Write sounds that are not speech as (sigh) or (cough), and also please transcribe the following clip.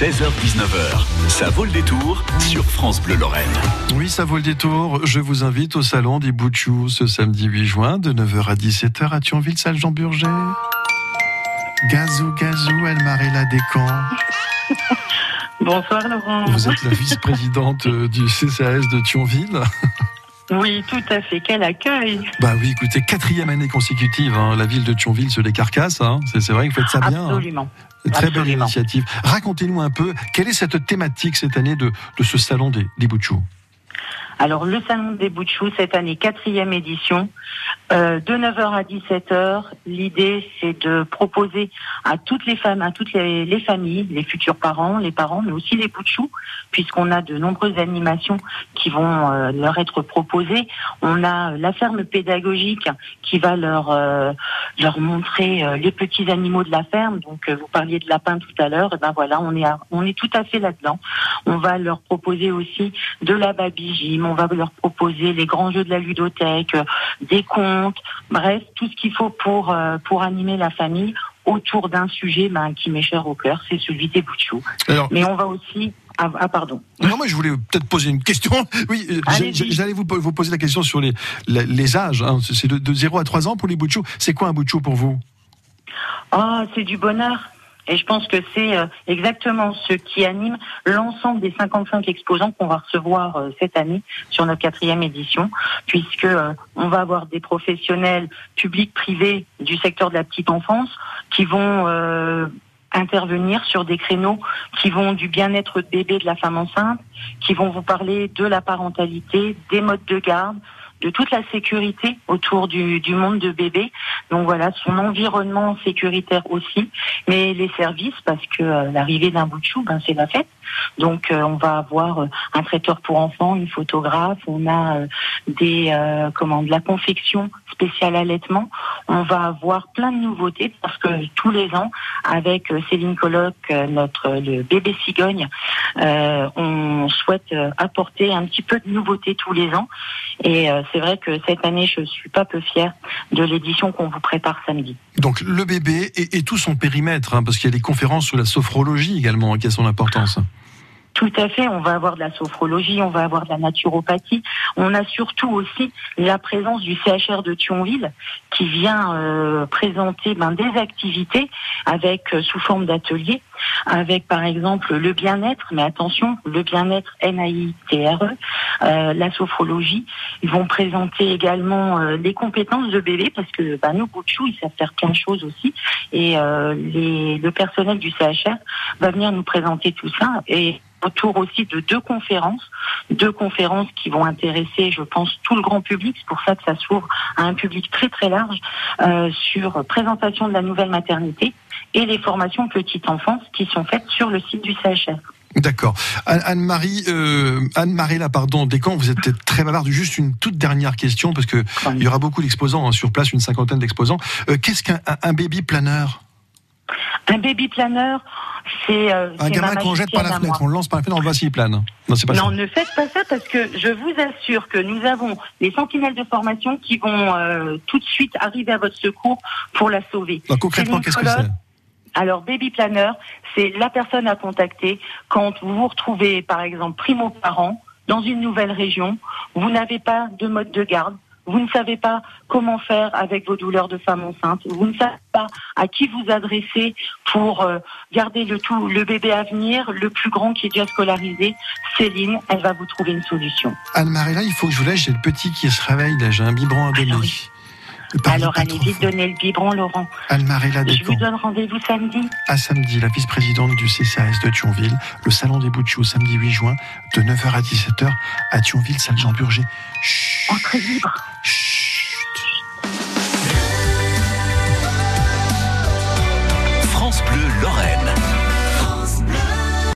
16h-19h, ça vaut le détour sur France Bleu Lorraine. Oui, ça vaut le détour. Je vous invite au salon des Boutchous ce samedi 8 juin de 9h à 17h à Thionville, salle Jean Burger. Gazou, gazou, El Marella Descamps. Bonsoir Laurent. Vous êtes la vice-présidente euh, du CCAS de Thionville. Oui, tout à fait. Quel accueil. Bah oui, écoutez, quatrième année consécutive, hein, la ville de Thionville se décarcasse. Hein. C'est, vrai que vous faites ça bien. hein. Absolument. Très belle initiative. Racontez-nous un peu, quelle est cette thématique cette année de, de ce salon des, des Boutchous Alors, le Salon des bouts cette année, quatrième édition, euh, de 9h à 17h. L'idée, c'est de proposer à toutes les femmes, à toutes les, les familles, les futurs parents, les parents, mais aussi les bouts puisqu'on a de nombreuses animations qui vont euh, leur être proposées. On a euh, la ferme pédagogique qui va leur leur montrer les petits animaux de la ferme. Donc, vous parliez de lapin tout à l'heure. Eh ben voilà, on est on est tout à fait là-dedans. On va leur proposer aussi de la babygym, on va leur proposer les grands jeux de la ludothèque, euh, des contes, bref, tout ce qu'il faut pour euh, pour animer la famille autour d'un sujet ben, qui m'est cher au cœur, c'est celui des bouts de chou. Alors, Mais on va aussi ah, ah, pardon. non, moi je voulais peut-être poser une question. (laughs) Oui, euh, j'allais vous, vous poser la question sur les, les âges. hein. C'est de, de 0 à 3 ans pour les Boutchous. C'est quoi un Boutchou pour vous? Ah, c'est du bonheur. Et je pense que c'est euh, exactement ce qui anime l'ensemble des 55 exposants qu'on va recevoir euh, cette année sur notre quatrième édition, puisque euh, on va avoir des professionnels publics, privés du secteur de la petite enfance qui vont intervenir sur des créneaux qui vont du bien-être bébé de la femme enceinte, qui vont vous parler de la parentalité, des modes de garde, de toute la sécurité autour du, monde de bébé. Donc voilà, son environnement sécuritaire aussi, mais les services, parce que euh, l'arrivée d'un bout de chou, ben, c'est la fête. Donc euh, on va avoir euh, un traiteur pour enfants, une photographe, on a des euh, de la confection spéciale allaitement. On va avoir plein de nouveautés parce que tous les ans, avec Céline Colloc, notre le bébé cigogne, on souhaite apporter un petit peu de nouveauté tous les ans. Et c'est vrai que cette année, je suis pas peu fière de l'édition qu'on vous prépare samedi. Donc le bébé et, tout son périmètre, hein, parce qu'il y a des conférences sur la sophrologie également hein, qui a son importance. Tout à fait, on va avoir de la sophrologie, on va avoir de la naturopathie. On a surtout aussi la présence du CHR de Thionville qui vient euh, présenter ben, des activités avec euh, sous forme d'ateliers, avec par exemple le bien-être, mais attention, le bien-être NAITRE, euh, la sophrologie. Ils vont présenter également euh, les compétences de bébé parce que ben, nos ils savent faire plein de choses aussi. Et les, le personnel du CHR va venir nous présenter tout ça autour aussi de deux conférences, deux conférences qui vont intéresser, je pense, tout le grand public. C'est pour ça que ça s'ouvre à un public très très large euh, sur présentation de la nouvelle maternité et les formations petite enfance qui sont faites sur le site du CHR. D'accord. Anne- Anne-Marie, euh, Anne-Marie là, pardon, Descamps, vous êtes peut-être très bavarde. Juste une toute dernière question, parce que il y aura beaucoup d'exposants hein, sur place, une cinquantaine d'exposants. Euh, Qu'est-ce qu'un un- un baby planeur? Un baby planeur, c'est euh, Un gamin qu'on jette par la fenêtre, on le lance par la fenêtre, on le voit s'il plane. Non, pas Non, ça. ne faites pas ça parce que je vous assure que nous avons des sentinelles de formation qui vont euh, tout de suite arriver à votre secours pour la sauver. Concrètement, qu'est-ce que c'est Alors, baby planner, c'est la personne à contacter quand vous vous retrouvez, par exemple, primo-parent, dans une nouvelle région, vous n'avez pas de mode de garde, vous ne savez pas comment faire avec vos douleurs de femme enceinte, vous ne savez pas à qui vous adresser pour euh, garder le tout, le bébé à venir, le plus grand qui est déjà scolarisé. Céline, elle va vous trouver une solution. Anne-Marie, là, il faut que je vous laisse. J'ai le petit qui se réveille, là, j'ai un biberon à donner. Alors oui. Parlez Alors, allez vite fort. donner le biberon, Laurent. Anne-Marie Je vous donne rendez-vous samedi. À samedi, la vice-présidente du CCAS de Thionville, le salon des Boutchous, samedi 8 juin, de 9h à 17h, à Thionville, salle Jean Burger. Entrée libre. Shh.